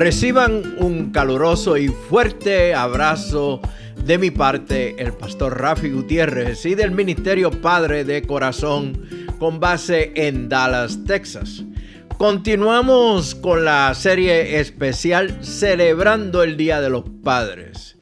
reciban un caluroso y fuerte abrazo de mi parte, el pastor Rafi Gutiérrez y del Ministerio Padre de Corazón con base en Dallas, Texas. Continuamos con la serie especial celebrando el Día de los Padres.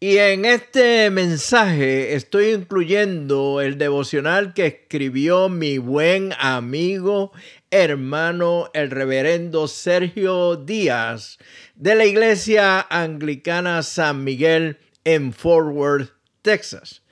Y en este mensaje estoy incluyendo el devocional que escribió mi buen amigo, hermano, el reverendo Sergio Díaz de la Iglesia Anglicana San Miguel en Fort Worth, Texas.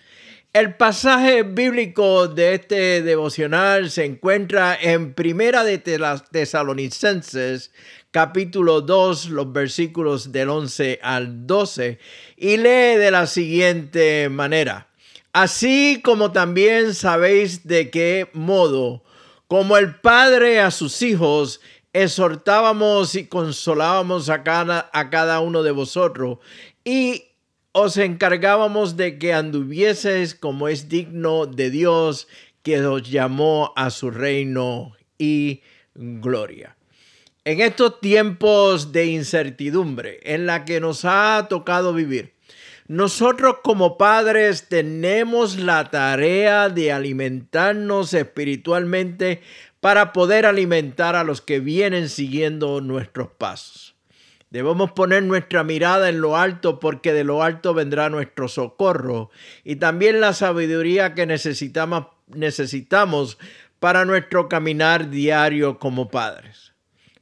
El pasaje bíblico de este devocional se encuentra en Primera de Tesalonicenses, capítulo 2, los versículos del 11 al 12, y lee de la siguiente manera. Así como también sabéis de qué modo, como el Padre a sus hijos, exhortábamos y consolábamos a cada, a cada uno de vosotros, y os encargábamos de que anduvieseis como es digno de Dios que os llamó a su reino y gloria. En estos tiempos de incertidumbre en la que nos ha tocado vivir, nosotros como padres tenemos la tarea de alimentarnos espiritualmente para poder alimentar a los que vienen siguiendo nuestros pasos. Debemos poner nuestra mirada en lo alto porque de lo alto vendrá nuestro socorro y también la sabiduría que necesitamos, necesitamos para nuestro caminar diario como padres.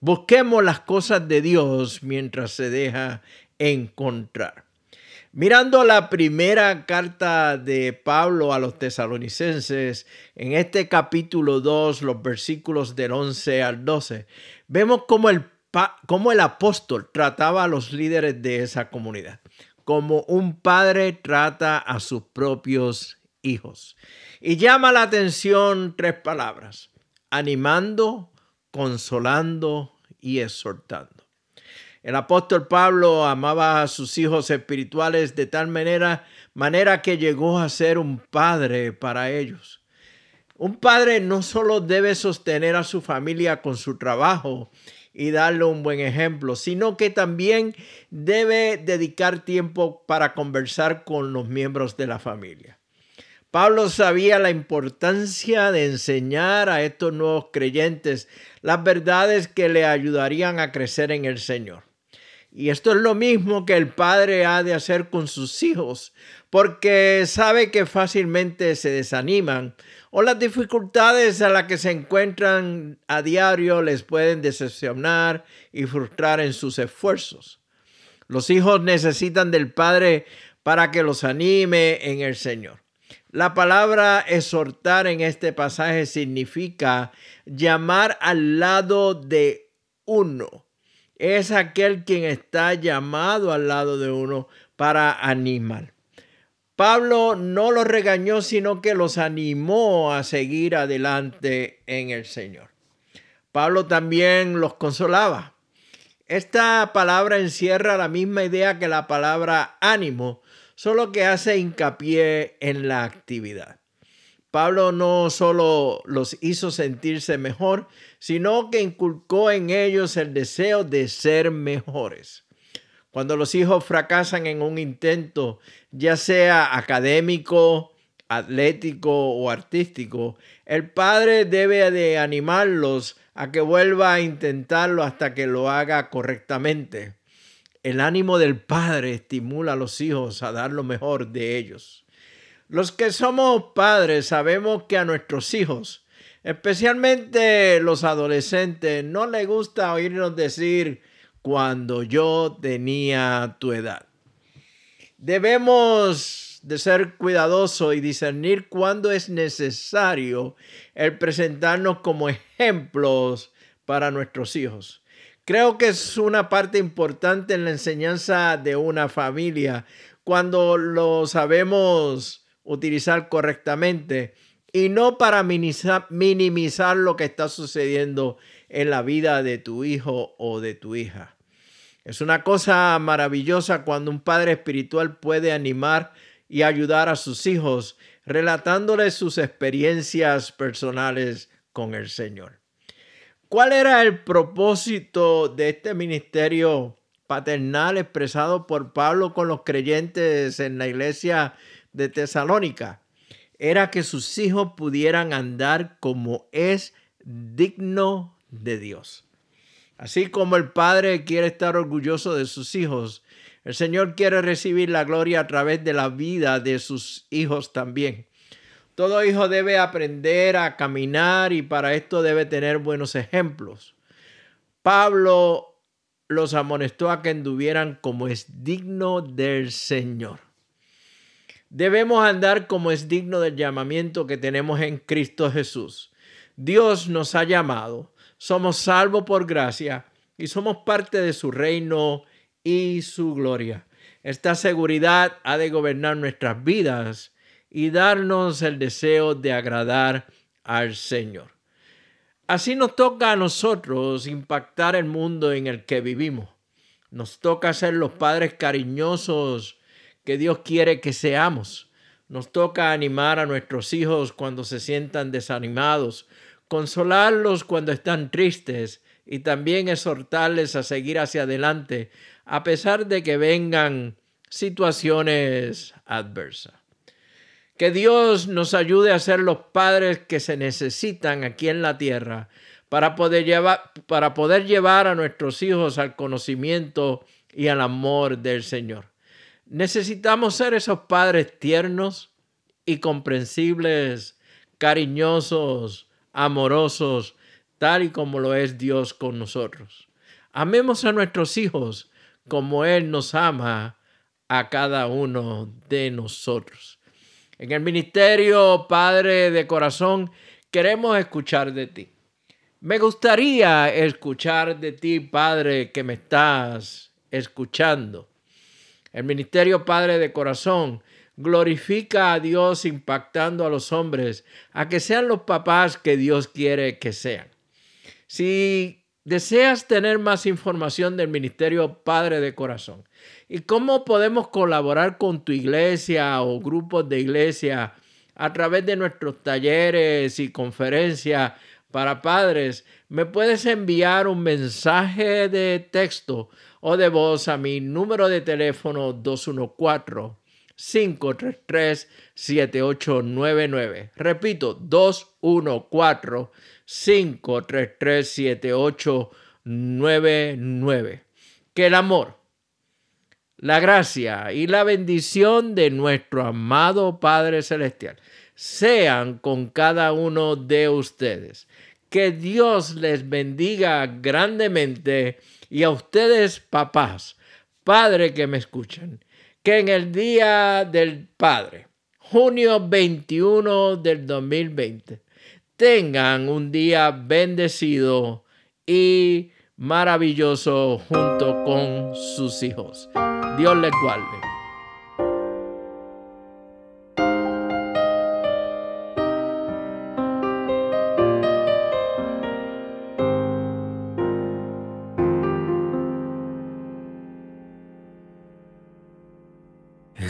Busquemos las cosas de Dios mientras se deja encontrar. Mirando la primera carta de Pablo a los tesalonicenses, en este capítulo 2, los versículos del 11 al 12, vemos cómo el cómo el apóstol trataba a los líderes de esa comunidad, como un padre trata a sus propios hijos. Y llama la atención tres palabras, animando, consolando y exhortando. El apóstol Pablo amaba a sus hijos espirituales de tal manera, manera que llegó a ser un padre para ellos. Un padre no solo debe sostener a su familia con su trabajo y darle un buen ejemplo, sino que también debe dedicar tiempo para conversar con los miembros de la familia. Pablo sabía la importancia de enseñar a estos nuevos creyentes las verdades que le ayudarían a crecer en el Señor. Y esto es lo mismo que el padre ha de hacer con sus hijos, porque sabe que fácilmente se desaniman o las dificultades a las que se encuentran a diario les pueden decepcionar y frustrar en sus esfuerzos. Los hijos necesitan del Padre para que los anime en el Señor. La palabra exhortar en este pasaje significa llamar al lado de uno. Es aquel quien está llamado al lado de uno para animar. Pablo no los regañó, sino que los animó a seguir adelante en el Señor. Pablo también los consolaba. Esta palabra encierra la misma idea que la palabra ánimo, solo que hace hincapié en la actividad. Pablo no solo los hizo sentirse mejor, sino que inculcó en ellos el deseo de ser mejores. Cuando los hijos fracasan en un intento, ya sea académico, atlético o artístico, el padre debe de animarlos a que vuelva a intentarlo hasta que lo haga correctamente. El ánimo del padre estimula a los hijos a dar lo mejor de ellos. Los que somos padres sabemos que a nuestros hijos, especialmente los adolescentes, no les gusta oírnos decir, cuando yo tenía tu edad. Debemos de ser cuidadosos y discernir cuándo es necesario el presentarnos como ejemplos para nuestros hijos. Creo que es una parte importante en la enseñanza de una familia cuando lo sabemos utilizar correctamente y no para minimizar, lo que está sucediendo en la vida de tu hijo o de tu hija. Es una cosa maravillosa cuando un padre espiritual puede animar y ayudar a sus hijos relatándoles sus experiencias personales con el Señor. ¿Cuál era el propósito de este ministerio paternal expresado por Pablo con los creyentes en la iglesia de Tesalónica? Era que sus hijos pudieran andar como es digno de Dios. Así como el padre quiere estar orgulloso de sus hijos, el Señor quiere recibir la gloria a través de la vida de sus hijos también. Todo hijo debe aprender a caminar y para esto debe tener buenos ejemplos. Pablo los amonestó a que anduvieran como es digno del Señor. Debemos andar como es digno del llamamiento que tenemos en Cristo Jesús. Dios nos ha llamado, somos salvos por gracia y somos parte de su reino y su gloria. Esta seguridad ha de gobernar nuestras vidas y darnos el deseo de agradar al Señor. Así nos toca a nosotros impactar el mundo en el que vivimos. Nos toca ser los padres cariñosos que Dios quiere que seamos. Nos toca animar a nuestros hijos cuando se sientan desanimados, consolarlos cuando están tristes y también exhortarles a seguir hacia adelante a pesar de que vengan situaciones adversas. Que Dios nos ayude a ser los padres que se necesitan aquí en la tierra para poder llevar, para poder llevar a nuestros hijos al conocimiento y al amor del Señor. Necesitamos ser esos padres tiernos y comprensibles, cariñosos, amorosos, tal y como lo es Dios con nosotros. Amemos a nuestros hijos como Él nos ama a cada uno de nosotros. En el ministerio, Padre de Corazón, queremos escuchar de ti. Me gustaría escuchar de ti, Padre, que me estás escuchando. El ministerio, Padre de Corazón, glorifica a Dios impactando a los hombres a que sean los papás que Dios quiere que sean. Si deseas tener más información del ministerio Padre de Corazón, ¿Y cómo podemos colaborar con tu iglesia o grupos de iglesia a través de nuestros talleres y conferencias para padres? Me puedes enviar un mensaje de texto o de voz a mi número de teléfono 214 533 7899. Repito, 214 533 7899. Que el amor la gracia y la bendición de nuestro amado Padre Celestial sean con cada uno de ustedes. Que Dios les bendiga grandemente y a ustedes papás, Padre que me escuchan, que en el Día del Padre, junio 21 del 2020, tengan un día bendecido y maravilloso junto con sus hijos. Dios les guarde.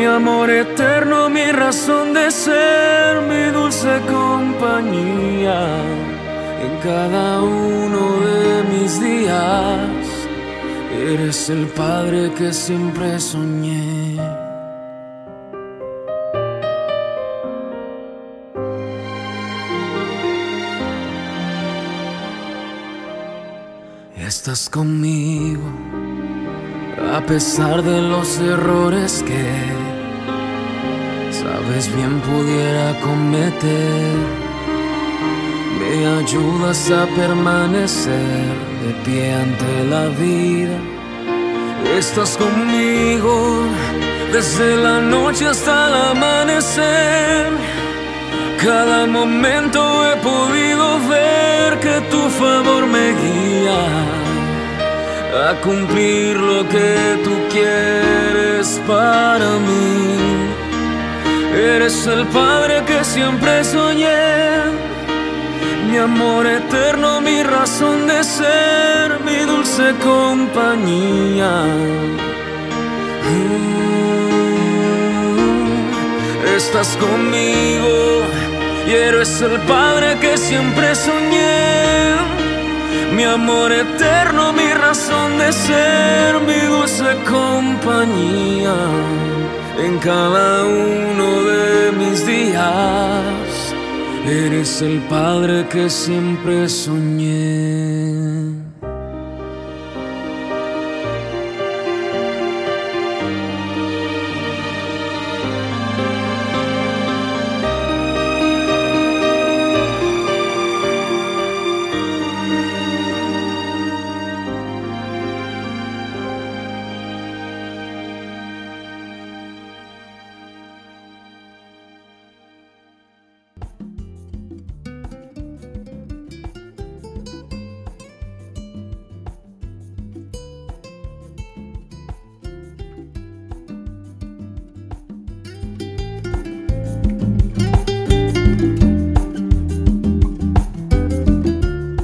mi amor eterno, mi razón de ser, mi dulce compañía en cada uno de mis días. Eres el padre que siempre soñé. Estás conmigo a pesar de los errores que sabes bien pudiera cometer. Me ayudas a permanecer de pie ante la vida. Estás conmigo desde la noche hasta el amanecer. Cada momento he podido ver que tu favor me guía a cumplir lo que tú quieres para mí. Eres el Padre que siempre soñé, mi amor eterno, mi razón de ser, mi dulce compañía. Mm, estás conmigo y eres el Padre que siempre soñé mi amor eterno, mi razón de ser, mi dulce compañía en cada uno de mis días. Eres el Padre que siempre soñé.